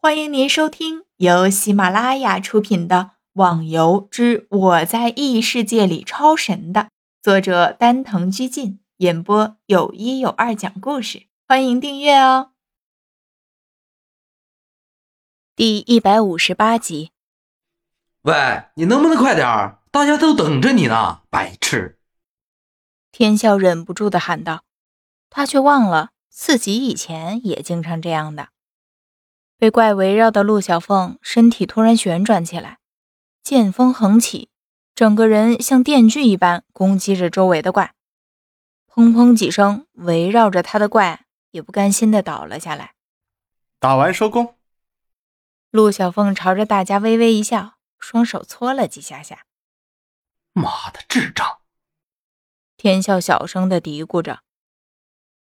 欢迎您收听由喜马拉雅出品的《网游之我在异世界里超神》的作者丹藤居进演播，有一有二讲故事。欢迎订阅哦。第一百五十八集。喂，你能不能快点儿？大家都等着你呢，白痴！天笑忍不住的喊道，他却忘了自己以前也经常这样的。被怪围绕的陆小凤身体突然旋转起来，剑锋横起，整个人像电锯一般攻击着周围的怪。砰砰几声，围绕着他的怪也不甘心的倒了下来。打完收工。陆小凤朝着大家微微一笑，双手搓了几下下。妈的，智障！天笑小声的嘀咕着。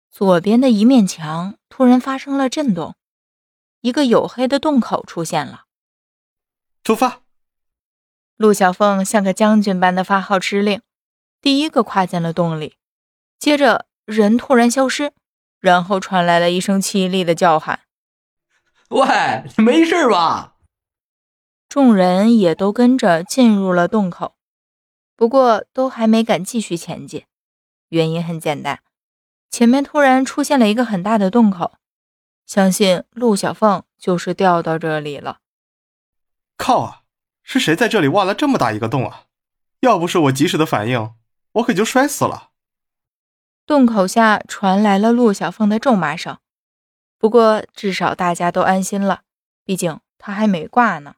左边的一面墙突然发生了震动。一个黝黑的洞口出现了。出发！陆小凤像个将军般的发号施令，第一个跨进了洞里。接着，人突然消失，然后传来了一声凄厉的叫喊：“喂，你没事吧？”众人也都跟着进入了洞口，不过都还没敢继续前进。原因很简单，前面突然出现了一个很大的洞口。相信陆小凤就是掉到这里了。靠啊！是谁在这里挖了这么大一个洞啊？要不是我及时的反应，我可就摔死了。洞口下传来了陆小凤的咒骂声。不过至少大家都安心了，毕竟她还没挂呢。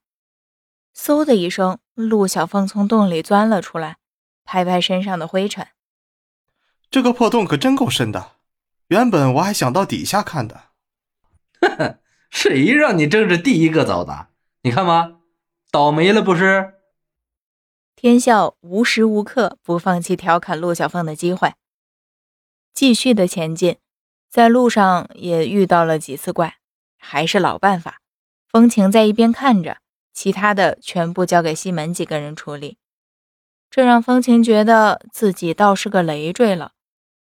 嗖的一声，陆小凤从洞里钻了出来，拍拍身上的灰尘。这个破洞可真够深的，原本我还想到底下看的。谁让你争着第一个走的？你看吧，倒霉了不是？天笑无时无刻不放弃调侃陆小凤的机会，继续的前进，在路上也遇到了几次怪，还是老办法。风情在一边看着，其他的全部交给西门几个人处理。这让风情觉得自己倒是个累赘了，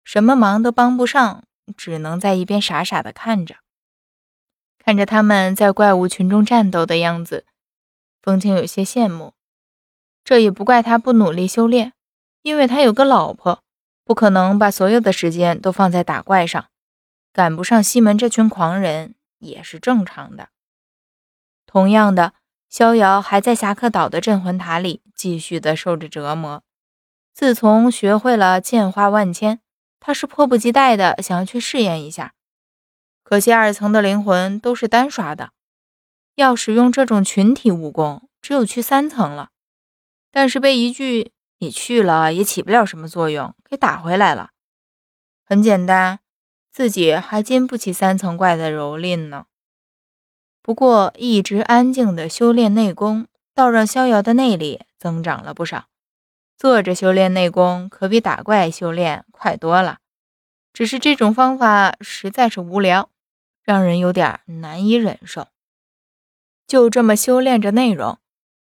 什么忙都帮不上，只能在一边傻傻的看着。看着他们在怪物群中战斗的样子，风清有些羡慕。这也不怪他不努力修炼，因为他有个老婆，不可能把所有的时间都放在打怪上，赶不上西门这群狂人也是正常的。同样的，逍遥还在侠客岛的镇魂塔里继续的受着折磨。自从学会了剑花万千，他是迫不及待的想要去试验一下。可惜二层的灵魂都是单刷的，要使用这种群体武功，只有去三层了。但是被一句“你去了也起不了什么作用”给打回来了。很简单，自己还经不起三层怪的蹂躏呢。不过一直安静的修炼内功，倒让逍遥的内力增长了不少。坐着修炼内功，可比打怪修炼快多了。只是这种方法实在是无聊。让人有点难以忍受。就这么修炼着内容，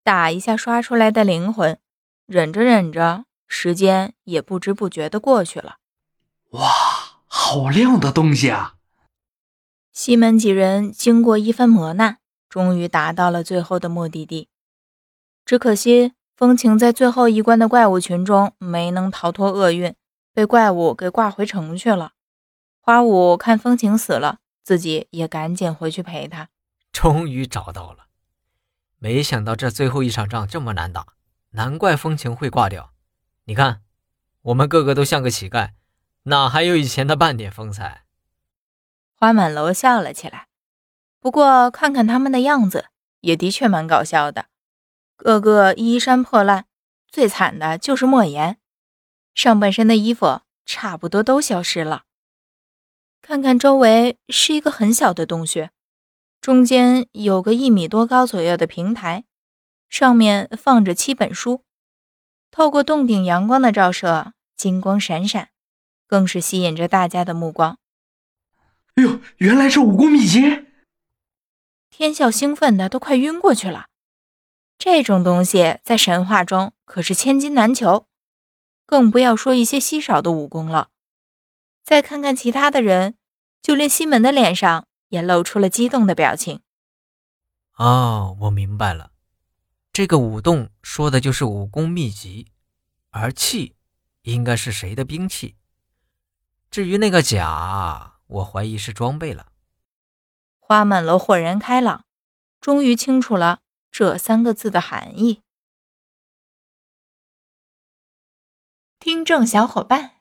打一下刷出来的灵魂，忍着忍着，时间也不知不觉的过去了。哇，好亮的东西啊！西门几人经过一番磨难，终于达到了最后的目的地。只可惜风情在最后一关的怪物群中没能逃脱厄运，被怪物给挂回城去了。花舞看风情死了。自己也赶紧回去陪他。终于找到了，没想到这最后一场仗这么难打，难怪风情会挂掉。你看，我们个个都像个乞丐，哪还有以前的半点风采？花满楼笑了起来。不过看看他们的样子，也的确蛮搞笑的，个个衣衫破烂，最惨的就是莫言，上半身的衣服差不多都消失了。看看周围是一个很小的洞穴，中间有个一米多高左右的平台，上面放着七本书。透过洞顶阳光的照射，金光闪闪，更是吸引着大家的目光。哎呦，原来是武功秘籍！天笑兴奋的都快晕过去了。这种东西在神话中可是千金难求，更不要说一些稀少的武功了。再看看其他的人，就连西门的脸上也露出了激动的表情。哦，我明白了，这个武动说的就是武功秘籍，而气应该是谁的兵器。至于那个甲，我怀疑是装备了。花满楼豁然开朗，终于清楚了这三个字的含义。听众小伙伴，